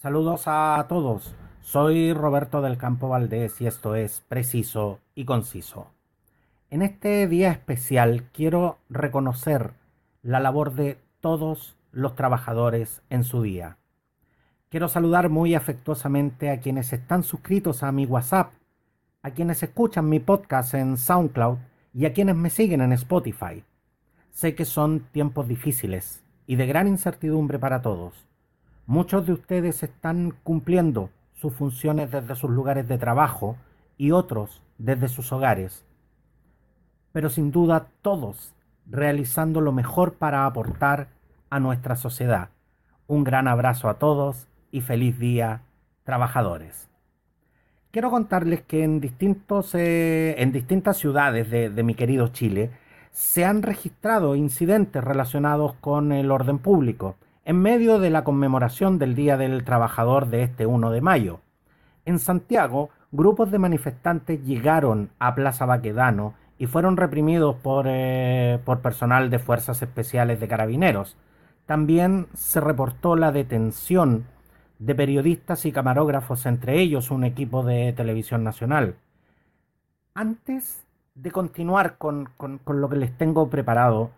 Saludos a todos. Soy Roberto del Campo Valdés y esto es Preciso y Conciso. En este día especial quiero reconocer la labor de todos los trabajadores en su día. Quiero saludar muy afectuosamente a quienes están suscritos a mi WhatsApp, a quienes escuchan mi podcast en SoundCloud y a quienes me siguen en Spotify. Sé que son tiempos difíciles y de gran incertidumbre para todos. Muchos de ustedes están cumpliendo sus funciones desde sus lugares de trabajo y otros desde sus hogares. Pero sin duda todos realizando lo mejor para aportar a nuestra sociedad. Un gran abrazo a todos y feliz día, trabajadores. Quiero contarles que en, distintos, eh, en distintas ciudades de, de mi querido Chile se han registrado incidentes relacionados con el orden público en medio de la conmemoración del Día del Trabajador de este 1 de mayo. En Santiago, grupos de manifestantes llegaron a Plaza Baquedano y fueron reprimidos por, eh, por personal de Fuerzas Especiales de Carabineros. También se reportó la detención de periodistas y camarógrafos, entre ellos un equipo de televisión nacional. Antes de continuar con, con lo que les tengo preparado,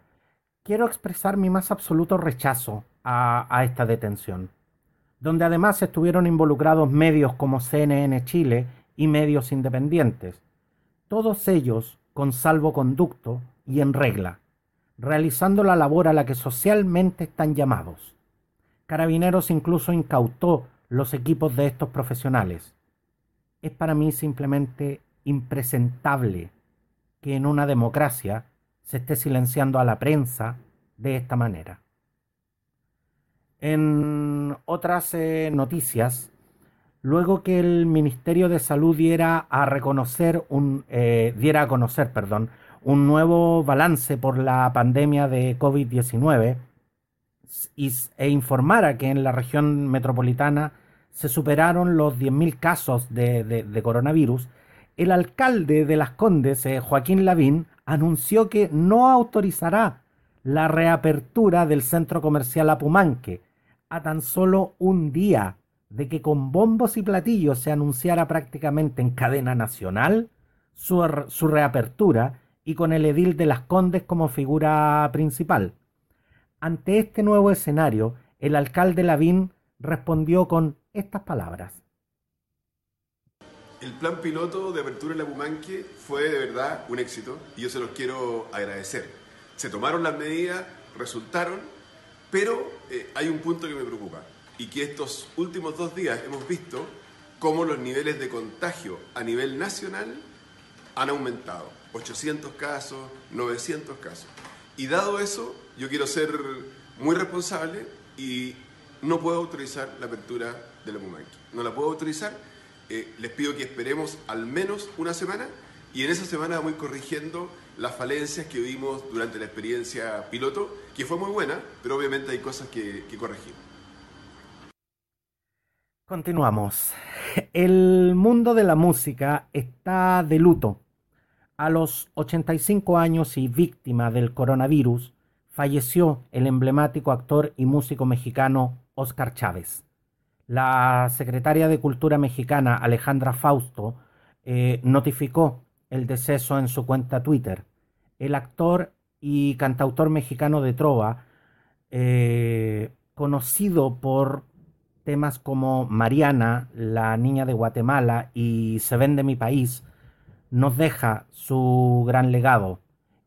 quiero expresar mi más absoluto rechazo a, esta detención, donde además estuvieron involucrados medios como CNN Chile y medios independientes, todos ellos con salvoconducto y en regla, realizando la labor a la que socialmente están llamados. Carabineros incluso incautó los equipos de estos profesionales. Es para mí simplemente impresentable que en una democracia se esté silenciando a la prensa de esta manera. En otras eh, noticias, luego que el Ministerio de Salud diera a reconocer un eh, diera a conocer, perdón, un nuevo balance por la pandemia de COVID-19 e informara que en la región metropolitana se superaron los 10.000 casos de, coronavirus, el alcalde de Las Condes, eh, Joaquín Lavín, anunció que no autorizará la reapertura del centro comercial Apumanque, a tan solo un día de que con bombos y platillos se anunciara prácticamente en cadena nacional su, su reapertura y con el edil de las Condes como figura principal. Ante este nuevo escenario, el alcalde Lavín respondió con estas palabras. El plan piloto de apertura en la Pumanque fue de verdad un éxito y yo se los quiero agradecer. Se tomaron las medidas, resultaron pero eh, hay un punto que me preocupa y que estos últimos dos días hemos visto cómo los niveles de contagio a nivel nacional han aumentado. 800 casos, 900 casos. Y dado eso, yo quiero ser muy responsable y no puedo autorizar la apertura de la. No la puedo autorizar. Eh, les pido que esperemos al menos una semana y en esa semana vamos corrigiendo las falencias que vimos durante la experiencia piloto, que fue muy buena, pero obviamente hay cosas que, corregir. Continuamos. El mundo de la música está de luto. A los 85 años y víctima del coronavirus, falleció el emblemático actor y músico mexicano Oscar Chávez. La secretaria de Cultura mexicana Alejandra Fausto eh, notificó el deceso en su cuenta Twitter. El actor y cantautor mexicano de Trova, eh, conocido por temas como Mariana, la niña de Guatemala y Se vende mi país, nos deja su gran legado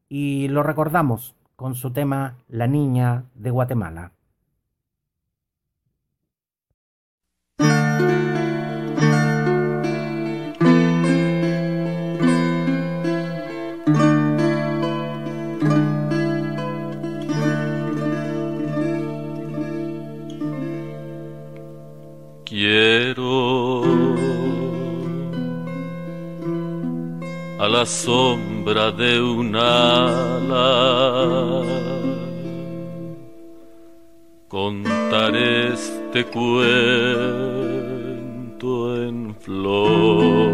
y lo recordamos con su tema La niña de Guatemala. La sombra de un ala. Contar este cuento en flor.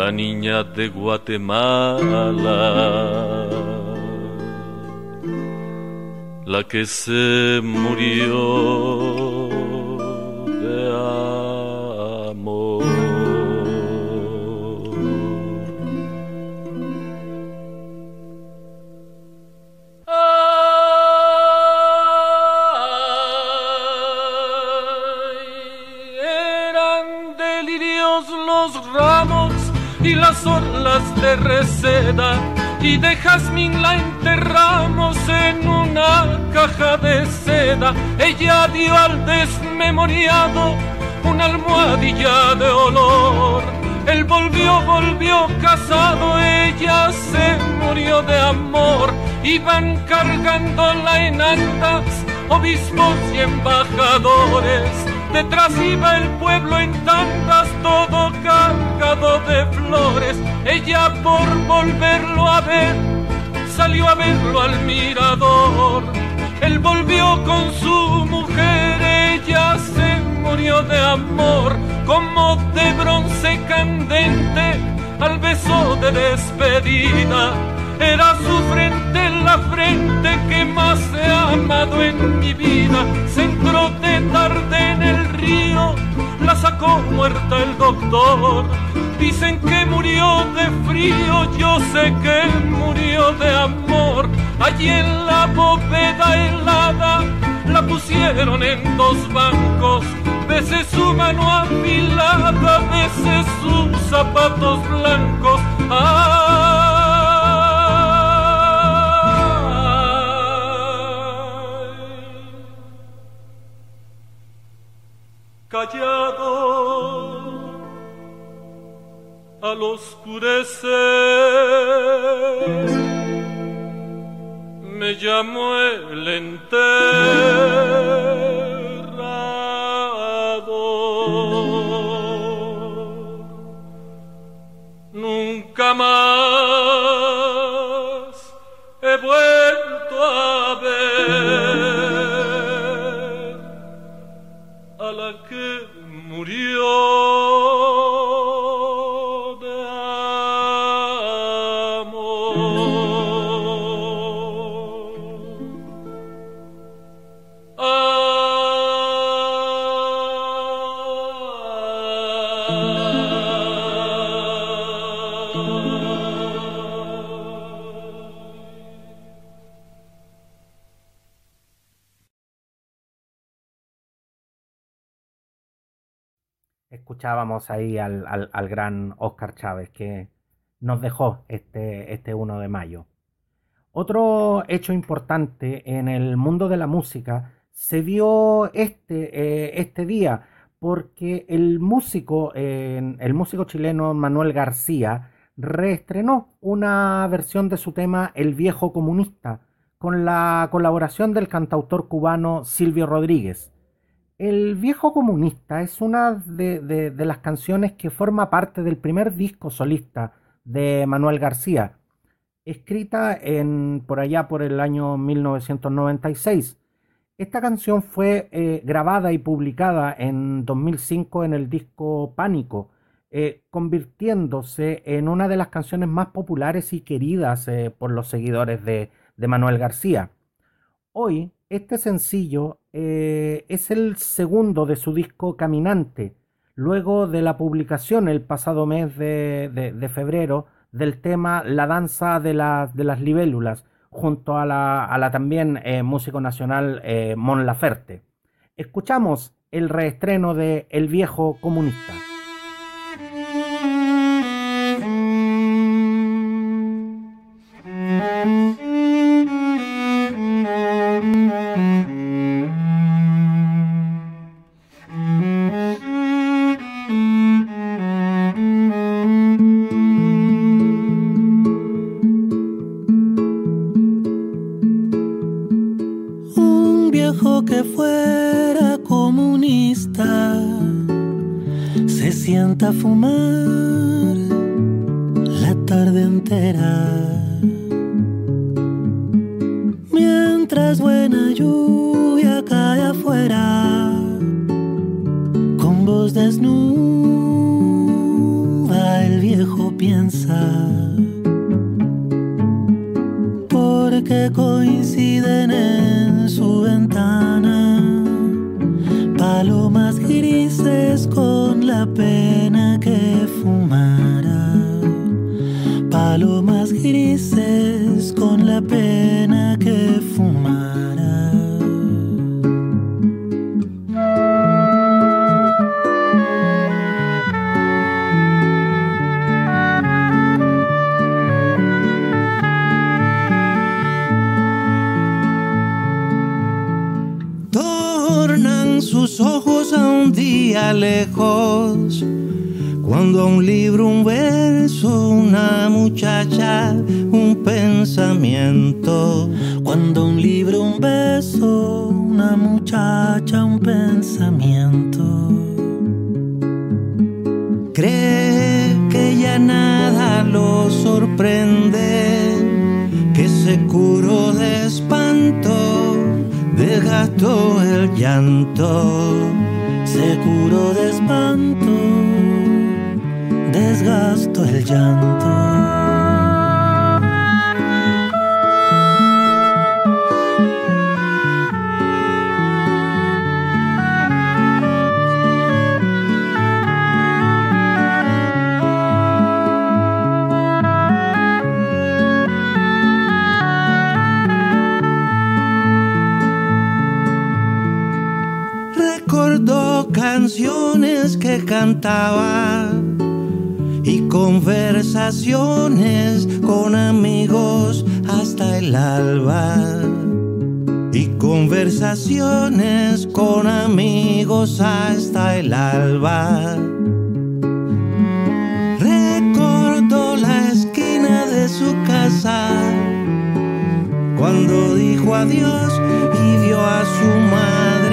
La niña de Guatemala la que se murió ramos y las orlas de reseda y de jazmín la enterramos en una caja de seda. Ella dio al desmemoriado una almohadilla de olor. Él volvió, volvió casado, ella se murió de amor. Iban cargándola en andas, obispos y embajadores. Detrás iba el pueblo en tandas, todo cargado de flores. Ella por volverlo a ver, salió a verlo al mirador. Él volvió con su mujer, ella se murió de amor, como de bronce candente al beso de despedida. Era su frente la frente que más he amado en mi vida. Se entró de tarde sacó muerta el doctor. Dicen que murió de frío, yo sé que murió de amor. Allí en la bóveda helada la pusieron en dos bancos. Bese su mano afilada, bese sus zapatos blancos. Nunca más he vuelto a ver a la que murió Escuchábamos ahí al, al- al gran Oscar Chávez que nos dejó este, este 1 de mayo. Otro hecho importante en el mundo de la música se dio este, eh, este día porque el músico, eh, el músico chileno Manuel García reestrenó una versión de su tema El viejo comunista con la colaboración del cantautor cubano Silvio Rodríguez. El viejo comunista es una de, las canciones que forma parte del primer disco solista de Manuel García, escrita en, por allá por el año 1996. Esta canción fue eh, grabada y publicada en 2005 en el disco Pánico, eh, convirtiéndose en una de las canciones más populares y queridas eh, por los seguidores de, de Manuel García. Hoy, este sencillo eh, es el segundo de su disco Caminante, luego de la publicación el pasado mes de, febrero del tema La danza de, de las libélulas, junto a la, a la también eh, músico nacional eh, Mon Laferte. Escuchamos el reestreno de El viejo comunista. sienta fumar la tarde entera. Mientras buena lluvia cae afuera, con voz desnuda el viejo piensa. Porque coinciden en su ventana palomas grises con la pena que fumara. Palomas grises con la pena que fumara. Lejos cuando un libro, un verso, una muchacha, un pensamiento. Cuando un libro, un beso, una muchacha, un pensamiento. Cree que ya nada lo sorprende, que se curó de espanto, desgastó el llanto, se curó de espanto desgasto el llanto. Recordó canciones que cantaba y conversaciones con amigos hasta el alba. Y conversaciones con amigos hasta el alba. Recordó la esquina de su casa cuando dijo adiós y vio a su madre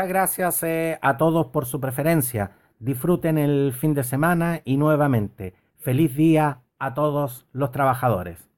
Muchas gracias eh, a todos por su preferencia. Disfruten el fin de semana y nuevamente, feliz día a todos los trabajadores.